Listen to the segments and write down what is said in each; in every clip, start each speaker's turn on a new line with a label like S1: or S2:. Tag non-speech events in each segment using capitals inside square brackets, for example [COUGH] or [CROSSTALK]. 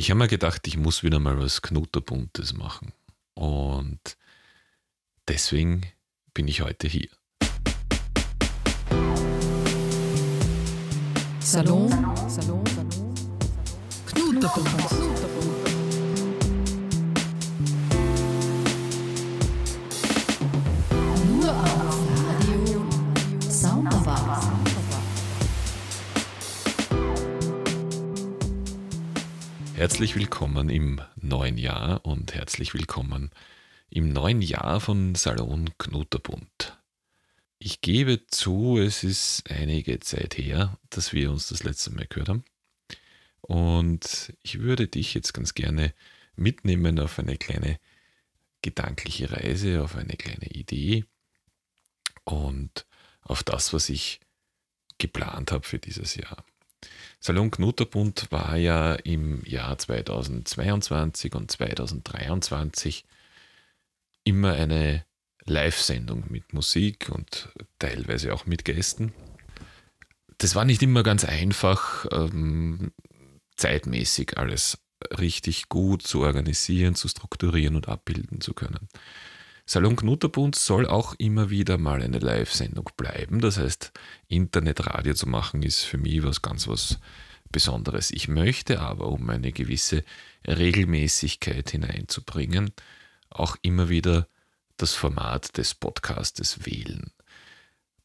S1: ich habe mir gedacht, ich muss wieder mal was Knutterbuntes machen. Und deswegen bin ich heute hier.
S2: Salon, Salon, Knutterbunt.
S1: Herzlich willkommen im neuen Jahr und herzlich willkommen im neuen Jahr von Salon Knutterbund. Ich gebe zu, es ist einige Zeit her, dass wir uns das letzte Mal gehört haben. Und ich würde dich jetzt ganz gerne mitnehmen auf eine kleine gedankliche Reise, auf eine kleine Idee und auf das, was ich geplant habe für dieses Jahr. Salon Knutterbund war ja im Jahr 2022 und 2023 immer eine Live-Sendung mit Musik und teilweise auch mit Gästen. Das war nicht immer ganz einfach, ähm, zeitmäßig alles richtig gut zu organisieren, zu strukturieren und abbilden zu können. Salon Knutterbund soll auch immer wieder mal eine Live-Sendung bleiben. Das heißt, Internetradio zu machen ist für mich was ganz was Besonderes. Ich möchte aber, um eine gewisse Regelmäßigkeit hineinzubringen, auch immer wieder das Format des Podcastes wählen.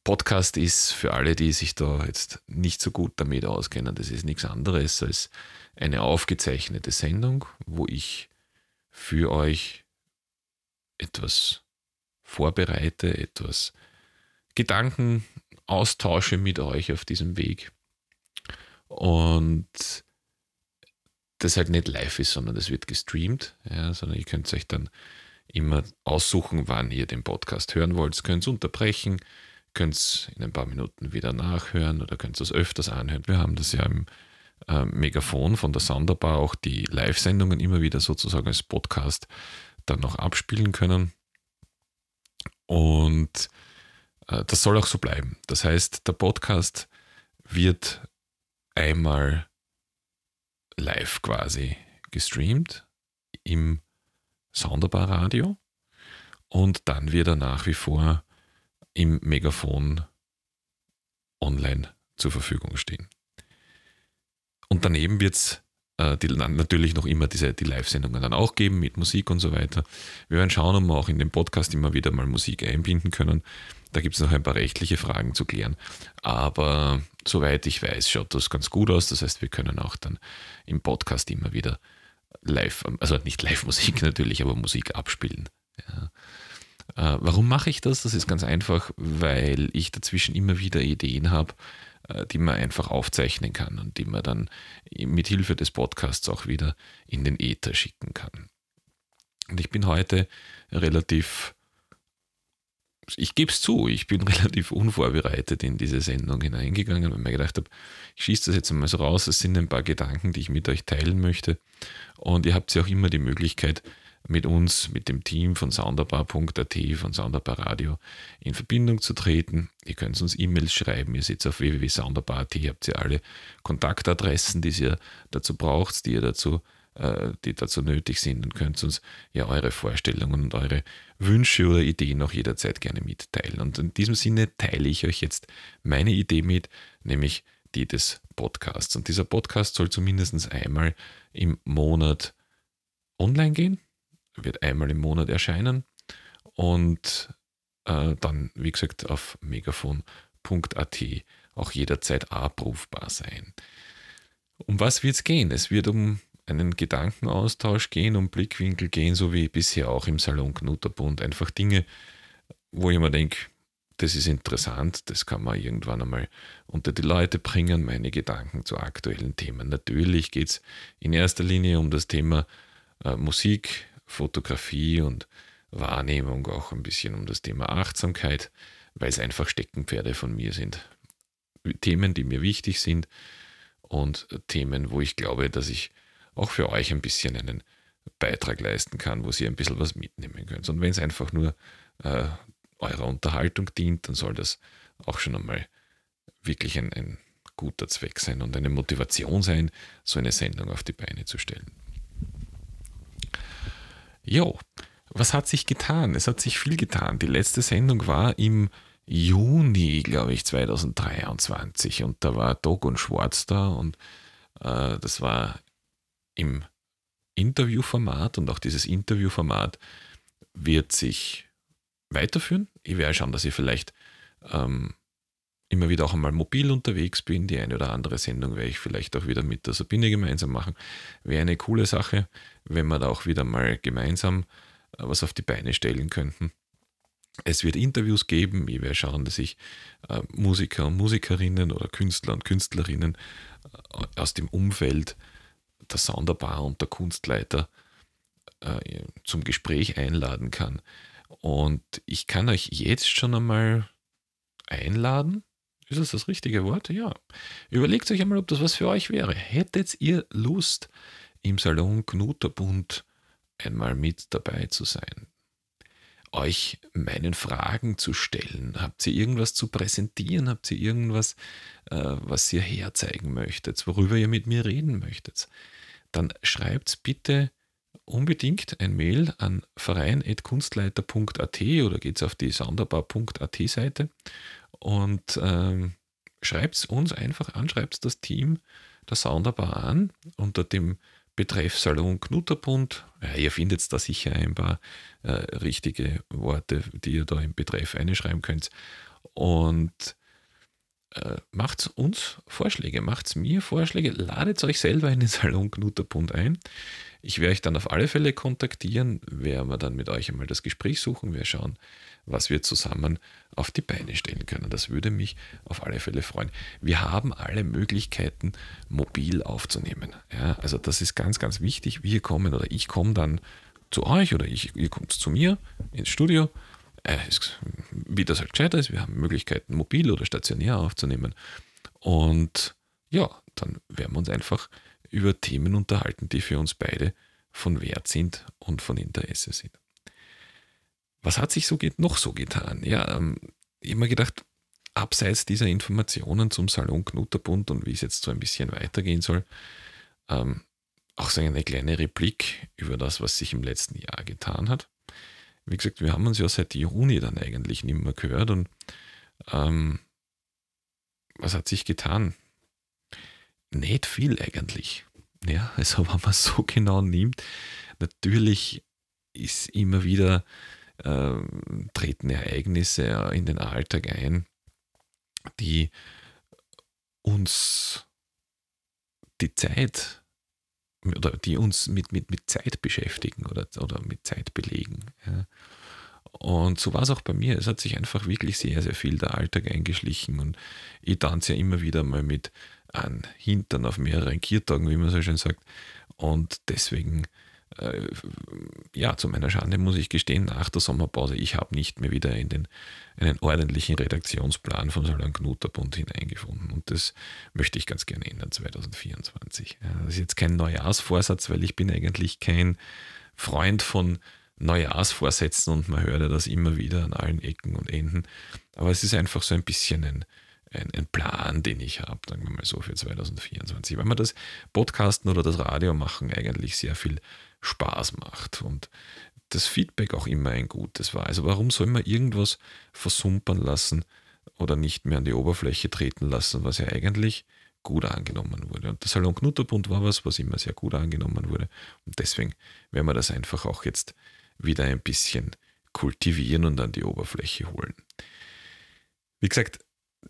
S1: Podcast ist für alle, die sich da jetzt nicht so gut damit auskennen, das ist nichts anderes als eine aufgezeichnete Sendung, wo ich für euch etwas vorbereite, etwas Gedanken austausche mit euch auf diesem Weg. Und das halt nicht live ist, sondern das wird gestreamt, ja, sondern ihr könnt euch dann immer aussuchen, wann ihr den Podcast hören wollt. Könnt es unterbrechen, könnt es in ein paar Minuten wieder nachhören oder könnt es öfters anhören. Wir haben das ja im äh, Megafon von der Sonderbar auch die Live-Sendungen immer wieder sozusagen als Podcast dann noch abspielen können. Und äh, das soll auch so bleiben. Das heißt, der Podcast wird einmal live quasi gestreamt im Sonderbar Radio und dann wird er nach wie vor im Megafon online zur Verfügung stehen. Und daneben wird es die, natürlich noch immer diese, die Live-Sendungen dann auch geben mit Musik und so weiter. Wir werden schauen, ob wir auch in den Podcast immer wieder mal Musik einbinden können. Da gibt es noch ein paar rechtliche Fragen zu klären. Aber soweit ich weiß, schaut das ganz gut aus. Das heißt, wir können auch dann im Podcast immer wieder live, also nicht Live-Musik [LAUGHS] natürlich, aber Musik abspielen. Ja. Äh, warum mache ich das? Das ist ganz einfach, weil ich dazwischen immer wieder Ideen habe, äh, die man einfach aufzeichnen kann und die man dann mit Hilfe des Podcasts auch wieder in den Äther schicken kann. Und ich bin heute relativ, ich gebe es zu, ich bin [LAUGHS] relativ unvorbereitet in diese Sendung hineingegangen, weil mir gedacht habe, ich schieße das jetzt einmal so raus, es sind ein paar Gedanken, die ich mit euch teilen möchte. Und ihr habt ja auch immer die Möglichkeit, mit uns, mit dem Team von sounderbar.at, von Sounderbar Radio in Verbindung zu treten. Ihr könnt uns E-Mails schreiben, ihr seht auf www.sounderbar.at, habt ihr alle Kontaktadressen, die ihr dazu braucht, die ihr dazu äh, die dazu nötig sind und könnt uns ja eure Vorstellungen und eure Wünsche oder Ideen auch jederzeit gerne mitteilen. Und in diesem Sinne teile ich euch jetzt meine Idee mit, nämlich die des Podcasts. Und dieser Podcast soll zumindest einmal im Monat online gehen wird einmal im Monat erscheinen und äh, dann, wie gesagt, auf megafon.at auch jederzeit abrufbar sein. Um was wird es gehen? Es wird um einen Gedankenaustausch gehen, um Blickwinkel gehen, so wie bisher auch im Salon Knutterbund. Einfach Dinge, wo ich mir denke, das ist interessant, das kann man irgendwann einmal unter die Leute bringen, meine Gedanken zu aktuellen Themen. Natürlich geht es in erster Linie um das Thema äh, Musik, Fotografie und Wahrnehmung auch ein bisschen um das Thema Achtsamkeit, weil es einfach Steckenpferde von mir sind. Themen, die mir wichtig sind und Themen, wo ich glaube, dass ich auch für euch ein bisschen einen Beitrag leisten kann, wo ihr ein bisschen was mitnehmen könnt. Und wenn es einfach nur äh, eurer Unterhaltung dient, dann soll das auch schon einmal wirklich ein, ein guter Zweck sein und eine Motivation sein, so eine Sendung auf die Beine zu stellen. Jo, was hat sich getan? Es hat sich viel getan. Die letzte Sendung war im Juni, glaube ich, 2023 und da war Dog und Schwarz da und äh, das war im Interviewformat und auch dieses Interviewformat wird sich weiterführen. Ich werde schauen, dass ich vielleicht ähm, immer wieder auch einmal mobil unterwegs bin. Die eine oder andere Sendung werde ich vielleicht auch wieder mit der Sabine gemeinsam machen. Wäre eine coole Sache, wenn wir da auch wieder mal gemeinsam äh, was auf die Beine stellen könnten. Es wird Interviews geben. Ich werde schauen, dass ich äh, Musiker und Musikerinnen oder Künstler und Künstlerinnen äh, aus dem Umfeld der Sonderbar und der Kunstleiter zum Gespräch einladen kann. Und ich kann euch jetzt schon einmal einladen. Ist das das richtige Wort? Ja. Überlegt euch einmal, ob das was für euch wäre. Hättet ihr Lust, im Salon Knuterbund einmal mit dabei zu sein? Euch meinen Fragen zu stellen? Habt ihr irgendwas zu präsentieren? Habt ihr irgendwas, äh, was ihr herzeigen möchtet, worüber ihr mit mir reden möchtet? Dann schreibt bitte unbedingt ein Mail an verein.kunstleiter.at oder geht auf die sonderbar.at Seite und ähm, schreibt uns einfach an, schreibt das Team der Sonderbar an unter dem Betreff Salon Knutterbund. Ja, ihr findet da sicher ein paar äh, richtige Worte, die ihr da im Betreff einschreiben könnt. Und äh, macht uns Vorschläge, macht mir Vorschläge, ladet euch selber in den Salon Knutterbund ein. Ich werde euch dann auf alle Fälle kontaktieren, werden wir dann mit euch einmal das Gespräch suchen, wir schauen, was wir zusammen auf die Beine stellen können. Das würde mich auf alle Fälle freuen. Wir haben alle Möglichkeiten, mobil aufzunehmen. Ja, also das ist ganz, ganz wichtig. Wir kommen oder ich komme dann zu euch oder ich, ihr kommt zu mir ins Studio. Äh, wie das halt gescheiter ist, wir haben Möglichkeiten, mobil oder stationär aufzunehmen. Und ja, dann werden wir uns einfach über Themen unterhalten, die für uns beide von Wert sind und von Interesse sind. Was hat sich so noch so getan? Ja, ähm, immer gedacht, abseits dieser Informationen zum Salon Knutterbund und wie es jetzt so ein bisschen weitergehen soll, ähm, auch so eine kleine Replik über das, was sich im letzten Jahr getan hat. Wie gesagt, wir haben uns ja seit Juni dann eigentlich nicht mehr gehört und ähm, was hat sich getan? nicht viel eigentlich. Ja, [LAUGHS] also wenn man so genau nimmt, natürlich ist immer wieder äh, treten Ereignisse in den Alltag ein, die uns die Zeit oder die uns mit, mit, mit Zeit beschäftigen oder, oder mit Zeit belegen. Ja. Und so war es auch bei mir. Es hat sich einfach wirklich sehr, sehr viel der Alltag eingeschlichen und ich tanze ja immer wieder mal mit an Hintern auf mehreren Kiertagen, wie man so schön sagt. Und deswegen, äh, ja, zu meiner Schande muss ich gestehen, nach der Sommerpause, ich habe nicht mehr wieder in den einen ordentlichen Redaktionsplan von Salon Knuterbund hineingefunden. Und das möchte ich ganz gerne ändern 2024. Ja, das ist jetzt kein Neujahrsvorsatz, weil ich bin eigentlich kein Freund von Neujahrsvorsätzen und man hört ja das immer wieder an allen Ecken und Enden. Aber es ist einfach so ein bisschen ein, ein, Plan, den ich habe, sagen wir mal so, für 2024. Weil mir das Podcasten oder das Radio machen eigentlich sehr viel Spaß macht und das Feedback auch immer ein gutes war. Also warum soll man irgendwas versumpern lassen oder nicht mehr an die Oberfläche treten lassen, was ja eigentlich gut angenommen wurde. Und der Salon Knutterbund war was, was immer sehr gut angenommen wurde. Und deswegen werden wir das einfach auch jetzt wieder ein bisschen kultivieren und an die Oberfläche holen. Wie gesagt,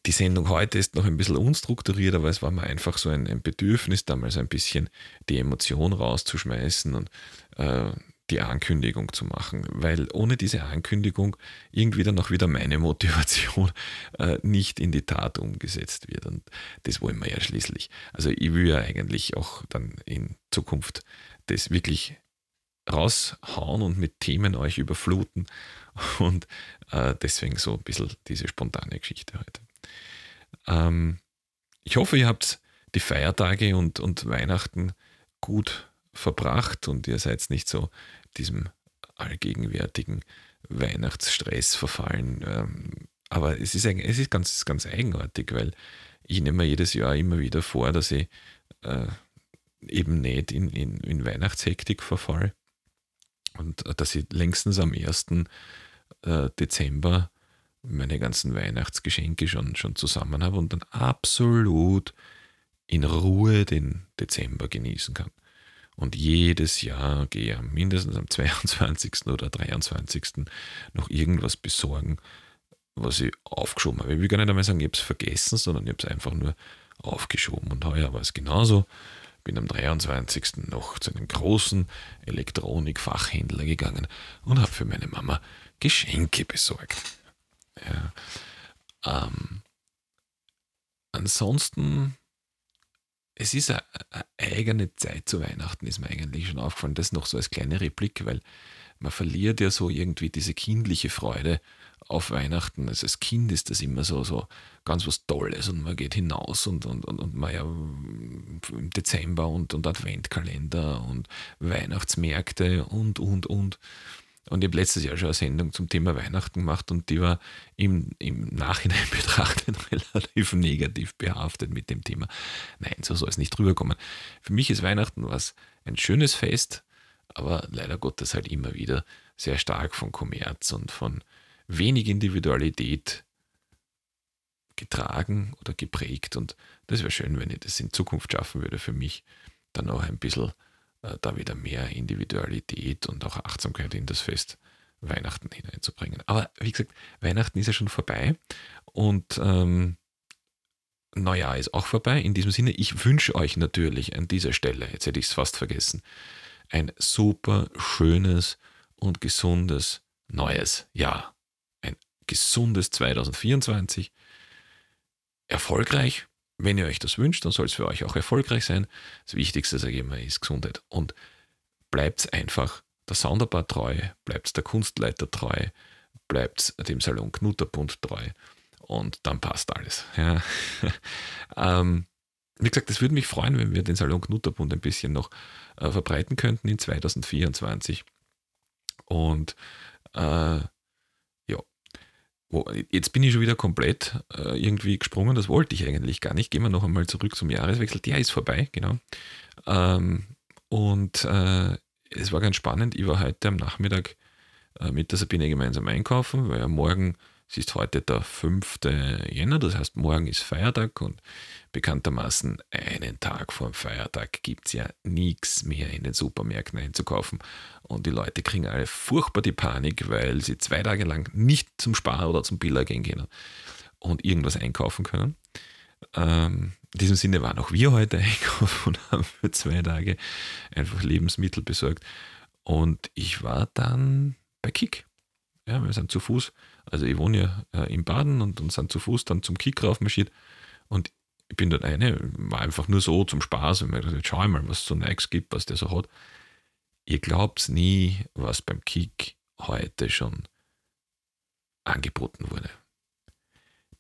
S1: die Sendung heute ist noch ein bisschen unstrukturiert, aber es war mir einfach so ein, ein Bedürfnis, damals ein bisschen die Emotion rauszuschmeißen und äh, die Ankündigung zu machen, weil ohne diese Ankündigung irgendwie dann auch wieder meine Motivation äh, nicht in die Tat umgesetzt wird. Und das wollen wir ja schließlich. Also ich will ja eigentlich auch dann in Zukunft das wirklich raushauen und mit Themen euch überfluten. Und äh, deswegen so ein bisschen diese spontane Geschichte heute. Ähm, ich hoffe, ihr habt die Feiertage und, und Weihnachten gut verbracht und ihr seid nicht so diesem allgegenwärtigen Weihnachtsstress verfallen. Ähm, aber es ist, es ist ganz, ganz eigenartig, weil ich nehme mir jedes Jahr immer wieder vor, dass ich äh, eben nicht in, in, in Weihnachtshektik verfall. Und äh, dass ich längstens am 1. äh, Dezember meine ganzen Weihnachtsgeschenke schon, schon zusammen habe und dann absolut in Ruhe den Dezember genießen kann. Und jedes Jahr gehe ich mindestens am 22. oder 23. noch irgendwas besorgen, was ich aufgeschoben habe. Ich will gar nicht einmal sagen, ich habe es vergessen, sondern ich habe es einfach nur aufgeschoben. Und heuer war es genauso. Bin am 23. noch zu einem großen Elektronikfachhändler gegangen und habe für meine Mama Geschenke besorgt. Ja. Ähm, ansonsten, es ist eine, eine eigene Zeit zu Weihnachten, ist mir eigentlich schon aufgefallen. Das noch so als kleine Replik, weil man verliert ja so irgendwie diese kindliche Freude auf Weihnachten. Also als Kind ist das immer so, so ganz was Tolles und man geht hinaus und, und, und, und man ja im Dezember und, und Adventkalender und Weihnachtsmärkte und, und, und. Und ich habe letztes Jahr schon eine Sendung zum Thema Weihnachten gemacht und die war im, im Nachhinein [LAUGHS] betrachtet relativ negativ behaftet mit dem Thema. Nein, so soll es nicht rüberkommen. Für mich ist Weihnachten was ein schönes Fest, aber leider Gottes halt immer wieder sehr stark von Kommerz und von wenig Individualität getragen oder geprägt. Und das wäre schön, wenn ich das in Zukunft schaffen würde für mich, dann auch ein bisschen da wieder mehr Individualität und auch Achtsamkeit in das Fest Weihnachten hineinzubringen. Aber wie gesagt, Weihnachten ist ja schon vorbei und ähm, Neujahr ist auch vorbei. In diesem Sinne, ich wünsche euch natürlich an dieser Stelle, jetzt hätte ich es fast vergessen, ein super schönes und gesundes neues Jahr. Ein gesundes 2024. Erfolgreich, wenn ihr euch das wünscht, dann soll es für euch auch erfolgreich sein. Das Wichtigste, sage ich immer, ist Gesundheit. Und bleibt einfach der Sounderbar treu, bleibt der Kunstleiter treu, bleibt dem Salon Knutterbund treu und dann passt alles. Ja. [LAUGHS] ähm, wie gesagt, es würde mich freuen, wenn wir den Salon Knutterbund ein bisschen noch äh, verbreiten könnten in 2024. Und äh, jetzt bin ich schon wieder komplett äh, irgendwie gesprungen, das wollte ich eigentlich gar nicht. Gehen wir noch einmal zurück zum Jahreswechsel. Der ist vorbei, genau. Ähm, und äh, es war ganz spannend. Ich war heute am Nachmittag äh, mit der Sabine gemeinsam einkaufen, weil ja morgen es ist heute der 5. Jänner, das heißt, morgen ist Feiertag und bekanntermaßen einen Tag vor dem Feiertag gibt es ja nichts mehr in den Supermärkten einzukaufen. Und die Leute kriegen alle furchtbar die Panik, weil sie zwei Tage lang nicht zum Spar oder zum Biller gehen können und irgendwas einkaufen können. Ähm, in diesem Sinne waren auch wir heute [LAUGHS] einkaufen und haben für zwei Tage einfach Lebensmittel besorgt. Und ich war dann bei Kick. Ja, wir sind zu Fuß also ich wohne ja äh, im Baden und, und sind zu Fuß dann zum Kick raufmarschiert und ich bin dort eine, war einfach nur so zum Spaß und mir gedacht, jetzt schau mal, was es so Nikes gibt, was der so hat. Ihr glaubt nie, was beim Kick heute schon angeboten wurde.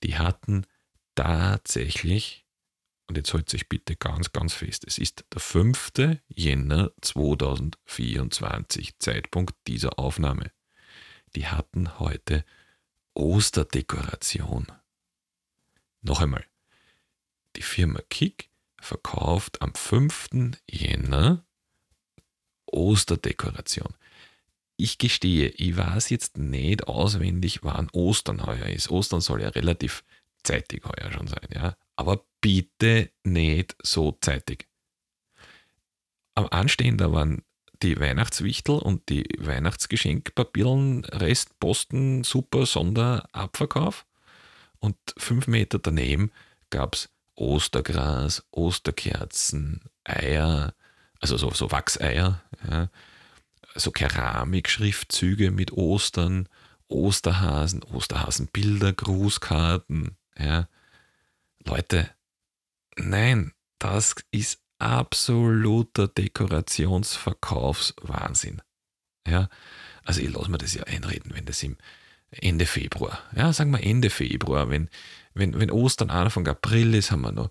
S1: Die hatten tatsächlich, und jetzt holt sich bitte ganz, ganz fest, es ist der 5. Jänner 2024, Zeitpunkt dieser Aufnahme. Die hatten heute Osterdekoration. Noch einmal. Die Firma Kick verkauft am 5. Jänner Osterdekoration. Ich gestehe, ich weiß jetzt nicht auswendig, wann Ostern heuer ist. Ostern soll ja relativ zeitig heuer schon sein, ja. Aber bitte nicht so zeitig. Am Anstehen, da waren die Weihnachtswichtel und die Weihnachtsgeschenkpapierlen, Rest, Posten, Super, Sonderabverkauf. Und fünf Meter daneben gab es Ostergras, Osterkerzen, Eier, also so, so Wachseier, ja, so Keramikschriftzüge mit Ostern, Osterhasen, Osterhasenbilder, Grußkarten. Ja. Leute, nein, das ist absoluter Dekorationsverkaufswahnsinn. Ja, also ich lasse mir das ja einreden, wenn das im Ende Februar, ja, sagen wir Ende Februar, wenn, wenn, wenn Ostern Anfang April ist, haben wir noch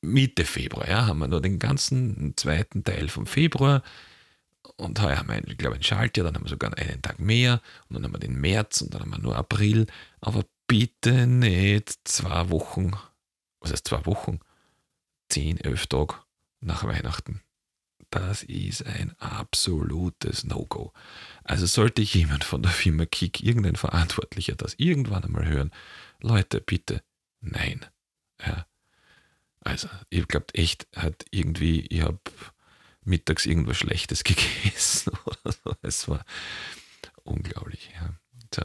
S1: Mitte Februar, ja, haben wir noch den ganzen zweiten Teil vom Februar und heuer haben wir, ich glaube, ein Schaltjahr, dann haben wir sogar einen Tag mehr und dann haben wir den März und dann haben wir nur April, aber bitte nicht zwei Wochen, was heißt zwei Wochen, zehn, elf Tage nach Weihnachten. das ist ein absolutes No-Go. Also sollte jemand von der Firma Kick, irgendein Verantwortlicher, das irgendwann einmal hören, Leute, bitte, nein. Ja. Also, ich glaube echt, hat irgendwie, ich habe mittags irgendwas Schlechtes [LAUGHS] gegessen oder so. Es war unglaublich. Ja. So.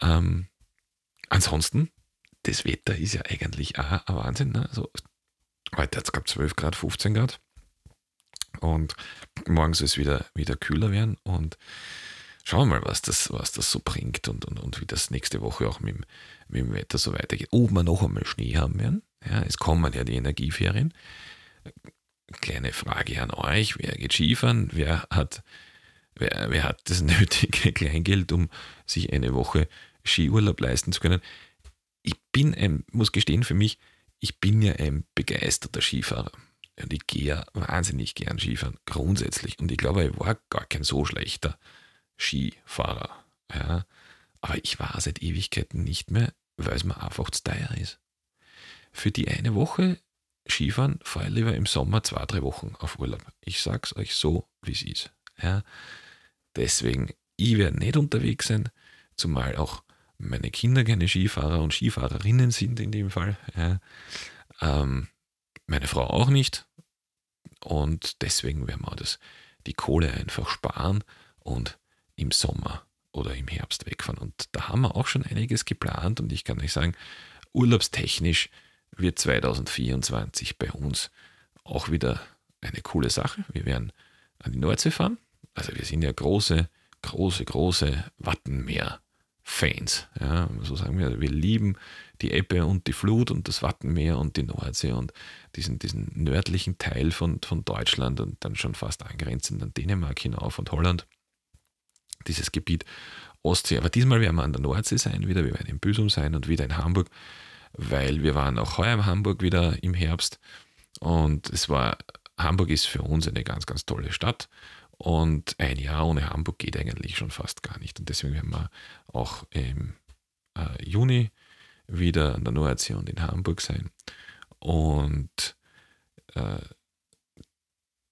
S1: Ähm, ansonsten, das Wetter ist ja eigentlich auch ein Wahnsinn. Ne? Also, heute hat es gerade 12 Grad, 15 Grad. Und morgen soll es wieder, wieder kühler werden. Und schauen wir mal, was das, was das so bringt und, und, und wie das nächste Woche auch mit, mit dem Wetter so weitergeht. Ob wir noch einmal Schnee haben werden. Ja, es kommen ja die Energieferien. Kleine Frage an euch: Wer geht Skifahren? Wer hat, wer, wer hat das [LAUGHS] nötige Kleingeld, um sich eine Woche Skiurlaub leisten zu können? Ich bin ein, muss gestehen, für mich, ich bin ja ein begeisterter Skifahrer. Und ich gehe ja wahnsinnig gern Skifahren, grundsätzlich. Und ich glaube, ich war gar kein so schlechter Skifahrer. Ja. Aber ich war seit Ewigkeiten nicht mehr, weil es mir einfach zu teuer ist. Für die eine Woche Skifahren fahre ich lieber im Sommer zwei, drei Wochen auf Urlaub. Ich sag's euch so, wie es ist. Ja. Deswegen, ich werde nicht unterwegs sein, zumal auch meine Kinder keine Skifahrer und Skifahrerinnen sind in dem Fall. Ja. Ähm, meine Frau auch nicht. Und deswegen werden wir das, die Kohle einfach sparen und im Sommer oder im Herbst wegfahren. Und da haben wir auch schon einiges geplant und ich kann euch sagen, urlaubstechnisch wird 2024 bei uns auch wieder eine coole Sache. Wir werden an die Nordsee fahren. Also wir sind ja große, große, große Wattenmeer-Fans. Ja, so sagen wir, wir lieben die Ebbe und die Flut und das Wattenmeer und die Nordsee und diesen, diesen nördlichen Teil von, von Deutschland und dann schon fast angrenzend an Dänemark hinauf und Holland. Dieses Gebiet Ostsee. Aber diesmal werden wir an der Nordsee sein wieder, wir werden in Büsum sein und wieder in Hamburg, weil wir waren auch heuer in Hamburg wieder im Herbst und es war, Hamburg ist für uns eine ganz, ganz tolle Stadt und ein Jahr ohne Hamburg geht eigentlich schon fast gar nicht und deswegen werden wir auch im äh, Juni wieder an der Nordsee und in Hamburg sein. Und äh,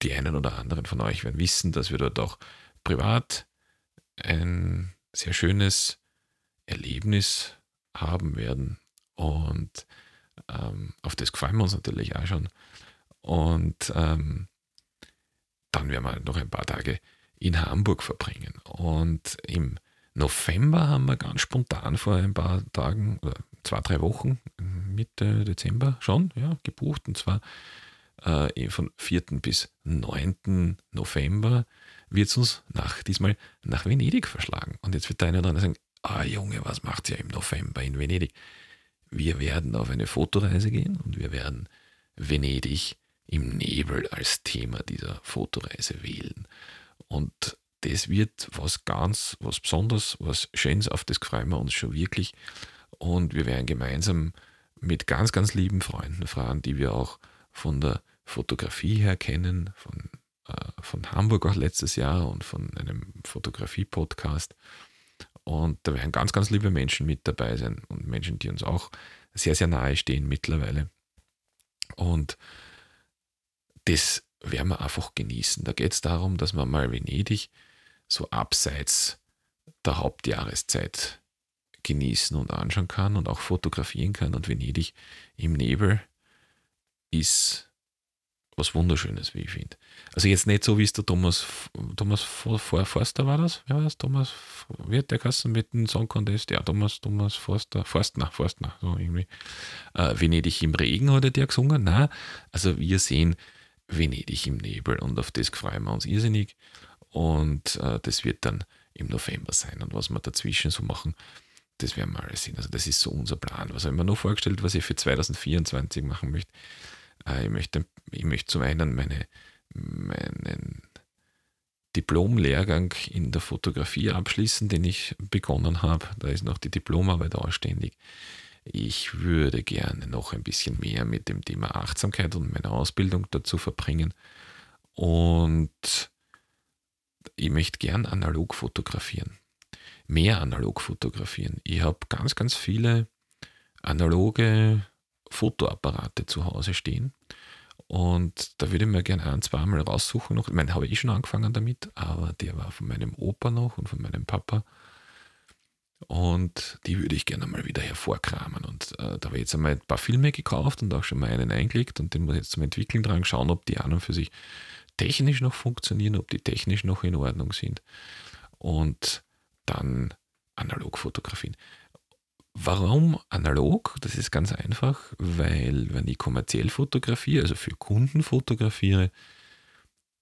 S1: die einen oder anderen von euch werden wissen, dass wir dort auch privat ein sehr schönes Erlebnis haben werden. Und ähm, auf das freuen wir uns natürlich auch schon. Und ähm, dann werden wir noch ein paar Tage in Hamburg verbringen. Und im November haben wir ganz spontan vor ein paar Tagen oder zwei, drei Wochen, Mitte Dezember schon, ja, gebucht. Und zwar äh, von 4. bis 9. November wird es uns nach, diesmal nach Venedig verschlagen. Und jetzt wird der eine oder andere sagen, ah Junge, was macht ihr im November in Venedig? Wir werden auf eine Fotoreise gehen und wir werden Venedig im Nebel als Thema dieser Fotoreise wählen. Und das wird was ganz, was Besonderes, was Schönes, auf das freuen wir uns schon wirklich. Und wir werden gemeinsam mit ganz, ganz lieben Freunden fahren, die wir auch von der Fotografie her kennen, von, äh, von Hamburg auch letztes Jahr und von einem Fotografie-Podcast. Und da werden ganz, ganz liebe Menschen mit dabei sein und Menschen, die uns auch sehr, sehr nahe stehen mittlerweile. Und das werden wir einfach genießen. Da geht es darum, dass man mal Venedig so abseits der Hauptjahreszeit genießen und anschauen kann und auch fotografieren kann. Und Venedig im Nebel ist was Wunderschönes, wie ich finde. Also jetzt nicht so, wie es der Thomas, Thomas Forster war das? Wer war das? Thomas, wird der Kassen mit dem Song Contest? Ja, Thomas, Thomas Forster, Forstner, Forstner, so irgendwie. Äh, Venedig im Regen hat er der gesungen? Nein, also wir sehen Venedig im Nebel und auf das freuen wir uns irrsinnig. Und äh, das wird dann im November sein. Und was wir dazwischen so machen, das werden wir alles sehen. Also das ist so unser Plan. Was habe ich mir noch vorgestellt, was ich für 2024 machen möchte? Äh, ich, möchte ich möchte zum einen meine, meinen Diplomlehrgang in der Fotografie abschließen, den ich begonnen habe. Da ist noch die Diplomarbeit ausständig. Ich würde gerne noch ein bisschen mehr mit dem Thema Achtsamkeit und meine Ausbildung dazu verbringen. Und ich möchte gern analog fotografieren mehr analog fotografieren. Ich habe ganz, ganz viele analoge Fotoapparate zu Hause stehen Und da würde ich mir gerne ein, zweimal raussuchen. Ich meine, habe ich schon angefangen damit, aber der war von meinem Opa noch und von meinem Papa. Und die würde ich gerne mal wieder hervorkramen. Und äh, da habe ich jetzt einmal ein paar Filme gekauft und auch schon mal einen eingelegt und den muss ich jetzt zum Entwickeln dran schauen, ob die an und für sich technisch noch funktionieren, ob die technisch noch in Ordnung sind. Und dann Analogfotografien. Warum analog? Das ist ganz einfach, weil wenn ich kommerziell fotografiere, also für Kunden fotografiere,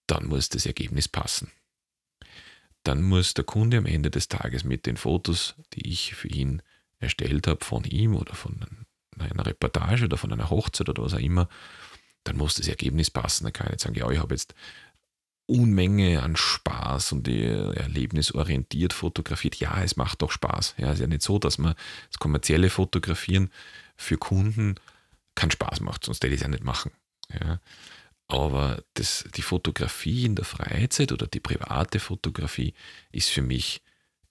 S1: dann muss das Ergebnis passen. Dann muss der Kunde am Ende des Tages mit den Fotos, die ich für ihn erstellt habe, von ihm oder von einer Reportage oder von einer Hochzeit oder was auch immer, dann muss das Ergebnis passen. Da kann ich nicht sagen, ja, ich habe jetzt Unmenge an Spaß und erlebnisorientiert fotografiert. Ja, es macht doch Spaß. Ja, es ist ja nicht so, dass man das kommerzielle Fotografieren für Kunden keinen Spaß macht, sonst hätte ich es ja nicht machen. Ja. Aber das, die Fotografie in der Freizeit oder die private Fotografie ist für mich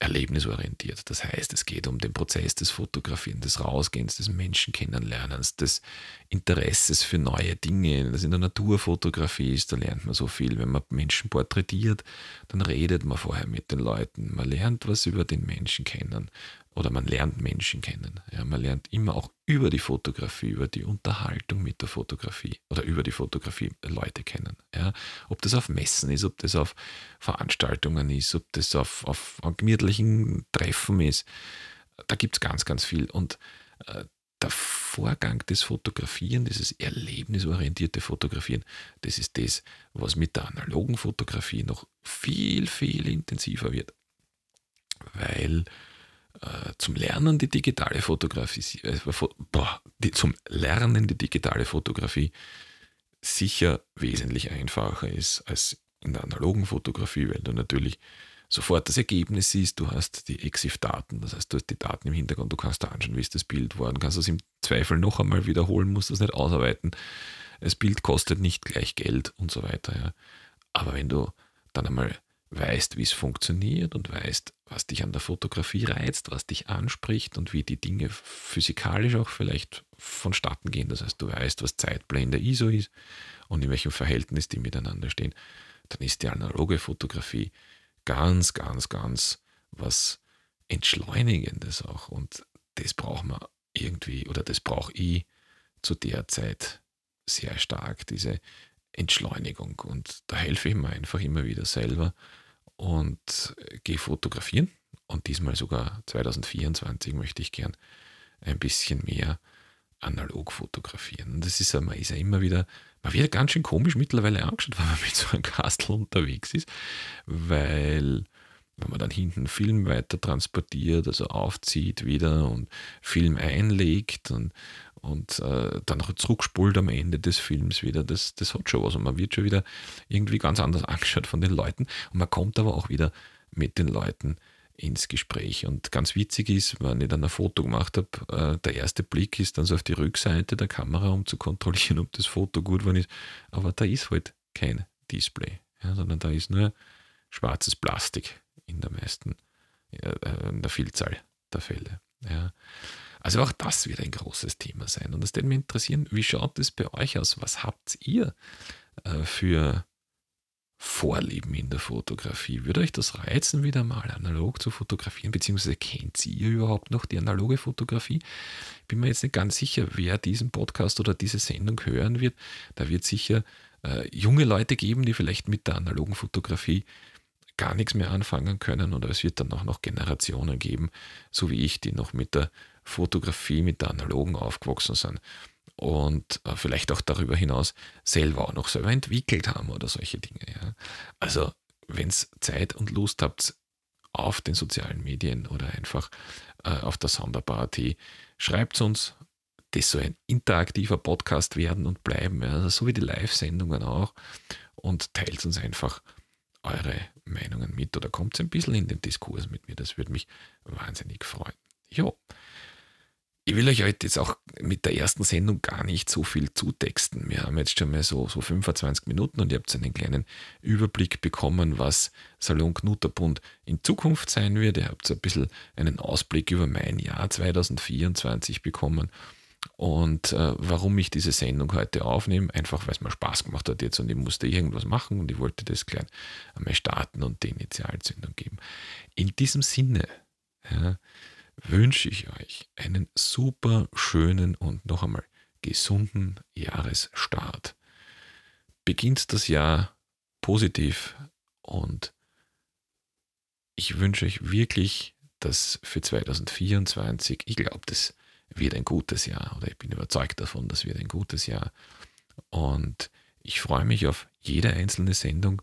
S1: erlebnisorientiert. Das heißt, es geht um den Prozess des Fotografieren, des Rausgehens, des Menschen kennenlernens, des Interesses für neue Dinge. Das in der Naturfotografie ist, da lernt man so viel. Wenn man Menschen porträtiert, dann redet man vorher mit den Leuten. Man lernt was über den Menschen kennen oder man lernt Menschen kennen. Ja, man lernt immer auch über die Fotografie, über die Unterhaltung mit der Fotografie oder über die Fotografie Leute kennen. Ja, ob das auf Messen ist, ob das auf Veranstaltungen ist, ob das auf, auf, gemütlichen Treffen ist. Da gibt es ganz, ganz viel. Und äh, der Vorgang des Fotografieren, dieses erlebnisorientierte Fotografieren, das ist das, was mit der analogen Fotografie noch viel, viel intensiver wird. Weil zum Lernen die digitale Fotografie, äh, boah, die, zum Lernen die digitale Fotografie sicher wesentlich einfacher ist als in der analogen Fotografie, weil du natürlich sofort das Ergebnis siehst, du hast die EXIF-Daten, das heißt, du hast die Daten im Hintergrund, du kannst da anschauen, wie ist das Bild worden, kannst es im Zweifel noch einmal wiederholen, musst das nicht ausarbeiten. Das Bild kostet nicht gleich Geld und so weiter. Ja. Aber wenn du dann einmal weißt, wie es funktioniert und weißt, was dich an der Fotografie reizt, was dich anspricht und wie die Dinge physikalisch auch vielleicht vonstatten gehen. Das heißt, du weißt, was Zeitblende ISO ist und in welchem Verhältnis die miteinander stehen. Dann ist die analoge Fotografie ganz, ganz, ganz was Entschleunigendes auch. Und das braucht man irgendwie, oder das brauche ich zu der Zeit sehr stark, diese Entschleunigung. Und da helfe ich mir einfach immer wieder selber und gehe fotografieren. Und diesmal sogar 2024 möchte ich gern ein bisschen mehr analog fotografieren. Und das ist, man ist ja immer wieder, man wird ganz schön komisch mittlerweile angeschaut, [LAUGHS] wenn man mit so einem Kastel unterwegs ist, weil wenn man dann hinten Film weiter transportiert, also aufzieht wieder und Film einlegt und, und äh, dann noch zurückspult am Ende des Films wieder, das, das hat schon was. Und man wird schon wieder irgendwie ganz anders [LAUGHS] angeschaut von den Leuten. Und man kommt aber auch wieder mit den Leuten ins Gespräch. Und ganz witzig ist, wenn ich dann ein Foto gemacht habe, äh, der erste Blick ist dann so auf die Rückseite der Kamera, um zu kontrollieren, [LAUGHS] ob das Foto gut geworden ist. Aber da ist halt kein Display, ja, sondern da ist nur schwarzes Plastik in der meisten, äh, in der Vielzahl der Fälle. Ja. Also auch das wird ein großes Thema sein. Und es würde mich interessieren, wie schaut es bei euch aus? Was habt ihr äh, für Vorlieben in der Fotografie? Würde euch das reizen, wieder mal analog zu fotografieren? Beziehungsweise kennt ihr überhaupt noch die analoge Fotografie? Bin mir jetzt nicht ganz sicher, wer diesen Podcast oder diese Sendung hören wird. Da wird sicher äh, junge Leute geben, die vielleicht mit der analogen Fotografie gar nichts mehr anfangen können oder es wird dann auch noch Generationen geben, so wie ich, die noch mit der Fotografie, mit der analogen aufgewachsen sind und äh, vielleicht auch darüber hinaus selber auch noch selber entwickelt haben oder solche Dinge. Ja. Also wenn es Zeit und Lust habt auf den sozialen Medien oder einfach äh, auf der Sonderbar.at, schreibt uns, das soll ein interaktiver Podcast werden und bleiben, ja. also so wie die Live-Sendungen auch und teilt uns einfach eure Meinungen mit oder kommt ein bisschen in den Diskurs mit mir. Das würde mich wahnsinnig freuen. Jo. Ich will euch heute jetzt auch mit der ersten Sendung gar nicht so viel zutexten. Wir haben jetzt schon mal so, so 25 Minuten und ihr habt einen kleinen Überblick bekommen, was Salon Knutterbund in Zukunft sein wird. Ihr habt ein bisschen einen Ausblick über mein Jahr 2024 bekommen. Und äh, warum ich diese Sendung heute aufnehme, einfach weil es mir Spaß gemacht hat jetzt und ich musste irgendwas machen und ich wollte das gleich einmal starten und die Initialzündung geben. In diesem Sinne ja, wünsche ich euch einen super schönen und noch einmal gesunden Jahresstart. Beginnt das Jahr positiv und ich wünsche euch wirklich, dass für 2024, ich glaube, das wird ein gutes Jahr oder ich bin überzeugt davon, das wird ein gutes Jahr. Und ich freue mich auf jede einzelne Sendung,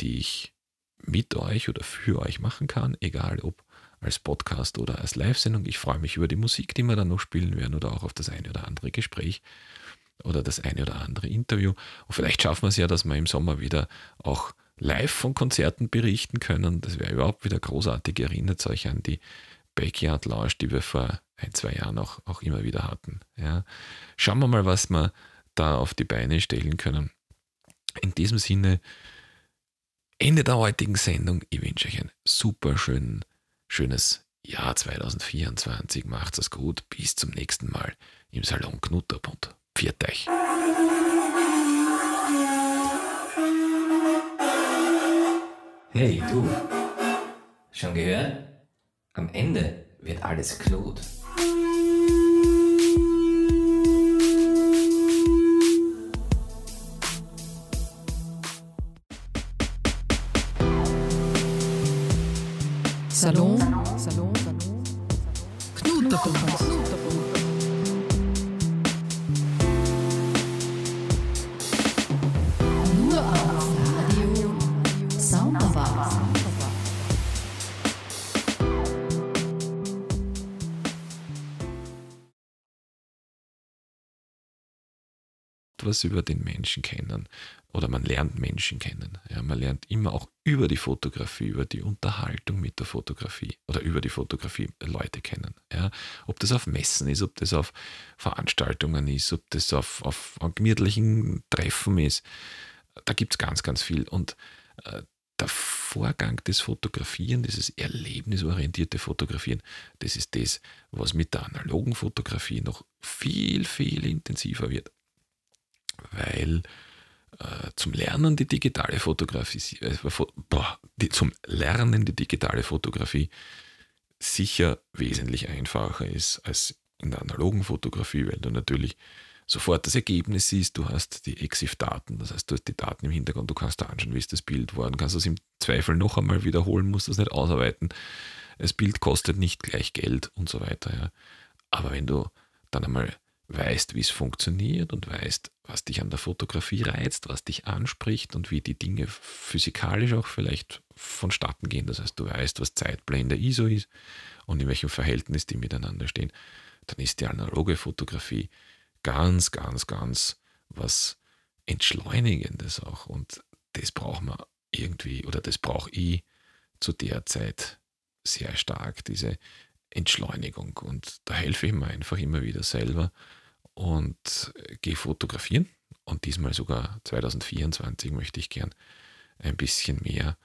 S1: die ich mit euch oder für euch machen kann, egal ob als Podcast oder als Live-Sendung. Ich freue mich über die Musik, die wir dann noch spielen werden oder auch auf das eine oder andere Gespräch oder das eine oder andere Interview. Und vielleicht schaffen wir es ja, dass wir im Sommer wieder auch live von Konzerten berichten können. Das wäre überhaupt wieder großartig. Erinnert euch an die Backyard Lounge, die wir vor ein, zwei Jahren auch, auch immer wieder hatten. Ja. Schauen wir mal, was wir da auf die Beine stellen können. In diesem Sinne, Ende der heutigen Sendung. Ich wünsche euch ein super schön, schönes Jahr 2024. Macht's es gut. Bis zum nächsten Mal im Salon Knutterbund. Pfiat euch.
S3: Hey du, schon gehört? Am Ende wird alles Knut.
S2: Salon, Salon, Knutterpunkt. Nur
S1: was über den Menschen kennen oder man lernt Menschen kennen. Ja, man lernt immer auch über die Fotografie, über die Unterhaltung mit der Fotografie oder über die Fotografie Leute kennen. Ja, ob das auf Messen ist, ob das auf Veranstaltungen ist, ob das auf, auf, auf gemütlichen Treffen ist. Da gibt es ganz, ganz viel. Und äh, der Vorgang des Fotografieren, dieses erlebnisorientierte Fotografieren, das ist das, was mit der analogen Fotografie noch viel, viel intensiver wird weil äh, zum Lernen die digitale Fotografie, äh, boah, die, zum Lernen die digitale Fotografie sicher wesentlich einfacher ist als in der analogen Fotografie, weil du natürlich sofort das Ergebnis siehst, du hast die EXIF-Daten, das heißt, du hast die Daten im Hintergrund, du kannst da anschauen, wie ist das Bild worden, kannst es im Zweifel noch einmal wiederholen, musst das nicht ausarbeiten. Das Bild kostet nicht gleich Geld und so weiter. Ja. Aber wenn du dann einmal weißt, wie es funktioniert und weißt, was dich an der Fotografie reizt, was dich anspricht und wie die Dinge physikalisch auch vielleicht vonstatten gehen. Das heißt, du weißt, was Zeitblende ISO ist und in welchem Verhältnis die miteinander stehen. Dann ist die analoge Fotografie ganz, ganz, ganz was Entschleunigendes auch. Und das braucht man irgendwie, oder das brauche ich zu der Zeit sehr stark, diese Entschleunigung. Und da helfe ich mir einfach immer wieder selber und gehe fotografieren. Und diesmal sogar 2024 möchte ich gern ein bisschen mehr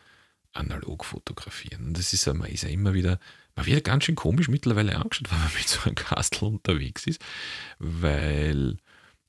S1: analog fotografieren. Und das ist, man ist ja immer wieder, man wird ganz schön komisch mittlerweile angeschaut, wenn man mit so einem Kastel unterwegs ist, weil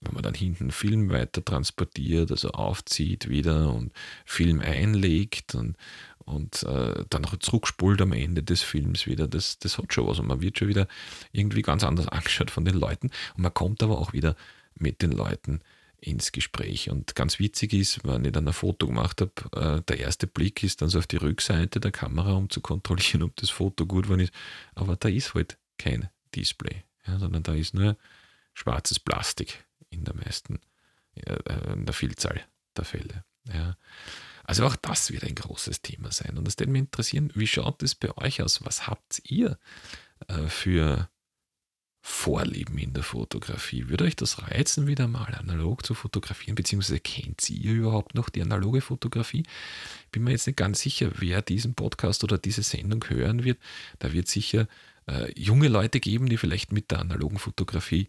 S1: wenn man dann hinten Film weiter transportiert, also aufzieht wieder und Film einlegt und, und äh, dann noch zurückspult am Ende des Films wieder, das, das hat schon was. Und man wird schon wieder irgendwie ganz anders [LAUGHS] angeschaut von den Leuten. Und man kommt aber auch wieder mit den Leuten ins Gespräch. Und ganz witzig ist, wenn ich dann ein Foto gemacht habe, äh, der erste Blick ist dann so auf die Rückseite der Kamera, um zu kontrollieren, ob das Foto gut war. Aber da ist halt kein Display, ja, sondern da ist nur schwarzes Plastik in der meisten, äh, in der Vielzahl der Fälle. Ja. Also auch das wird ein großes Thema sein. Und es würde mich interessieren, wie schaut es bei euch aus? Was habt ihr äh, für Vorlieben in der Fotografie? Würde euch das reizen, wieder mal analog zu fotografieren? Beziehungsweise kennt ihr überhaupt noch die analoge Fotografie? Bin mir jetzt nicht ganz sicher, wer diesen Podcast oder diese Sendung hören wird. Da wird sicher äh, junge Leute geben, die vielleicht mit der analogen Fotografie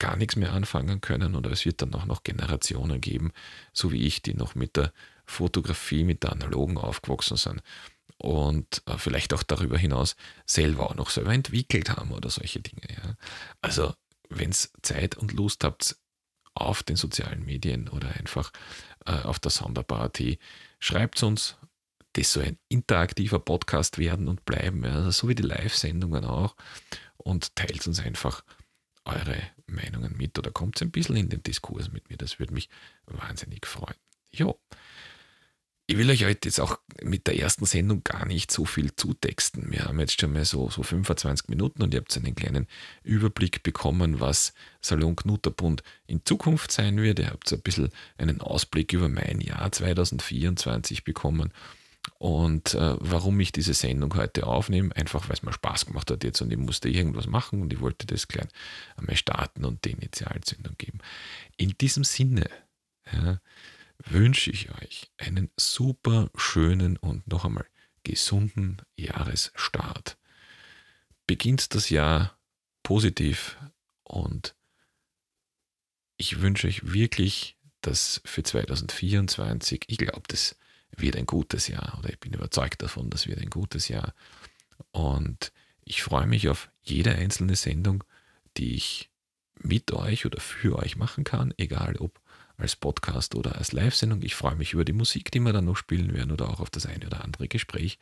S1: gar nichts mehr anfangen können oder es wird dann auch noch Generationen geben, so wie ich, die noch mit der Fotografie, mit der analogen aufgewachsen sind und äh, vielleicht auch darüber hinaus selber auch noch selber entwickelt haben oder solche Dinge. Ja. Also wenn ihr Zeit und Lust habt, auf den sozialen Medien oder einfach äh, auf der Sonderbar.at, schreibt uns, das soll ein interaktiver Podcast werden und bleiben, ja, also so wie die Live-Sendungen auch und teilt uns einfach eure Meinungen mit oder kommt ein bisschen in den Diskurs mit mir. Das würde mich wahnsinnig freuen. Jo. Ich will euch heute jetzt auch mit der ersten Sendung gar nicht so viel zutexten. Wir haben jetzt schon mal so, so 25 Minuten und ihr habt einen kleinen Überblick bekommen, was Salon Knutterbund in Zukunft sein wird. Ihr habt so ein bisschen einen Ausblick über mein Jahr 2024 bekommen und äh, warum ich diese Sendung heute aufnehme, einfach weil es mir Spaß gemacht hat jetzt und ich musste irgendwas machen und ich wollte das gleich einmal starten und die Initialzündung geben. In diesem Sinne ja, wünsche ich euch einen super schönen und noch einmal gesunden Jahresstart. Beginnt das Jahr positiv und ich wünsche euch wirklich, dass für 2024, ich glaube, das wird ein gutes Jahr oder ich bin überzeugt davon, das wird ein gutes Jahr. Und ich freue mich auf jede einzelne Sendung, die ich mit euch oder für euch machen kann, egal ob als Podcast oder als Live-Sendung. Ich freue mich über die Musik, die wir dann noch spielen werden oder auch auf das eine oder andere Gespräch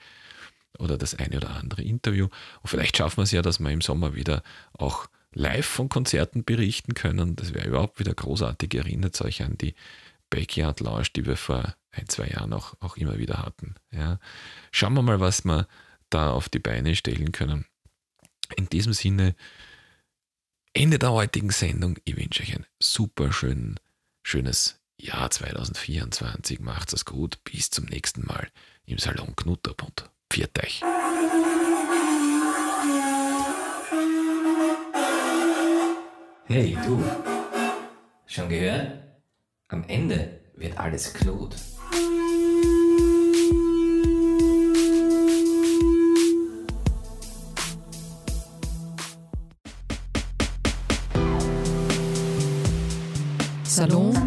S1: oder das eine oder andere Interview. Und vielleicht schaffen wir es ja, dass wir im Sommer wieder auch live von Konzerten berichten können. Das wäre überhaupt wieder großartig. Erinnert euch an die Backyard Lounge, die wir vor ein, zwei Jahren auch, auch immer wieder hatten. Ja. Schauen wir mal, was wir da auf die Beine stellen können. In diesem Sinne, Ende der heutigen Sendung. Ich wünsche euch ein super schön, schönes Jahr 2024. Macht es gut. Bis zum nächsten Mal im Salon Knutterbund. Pfiat euch.
S3: Hey, du. Schon gehört? Am Ende wird alles Klut.
S2: Salon,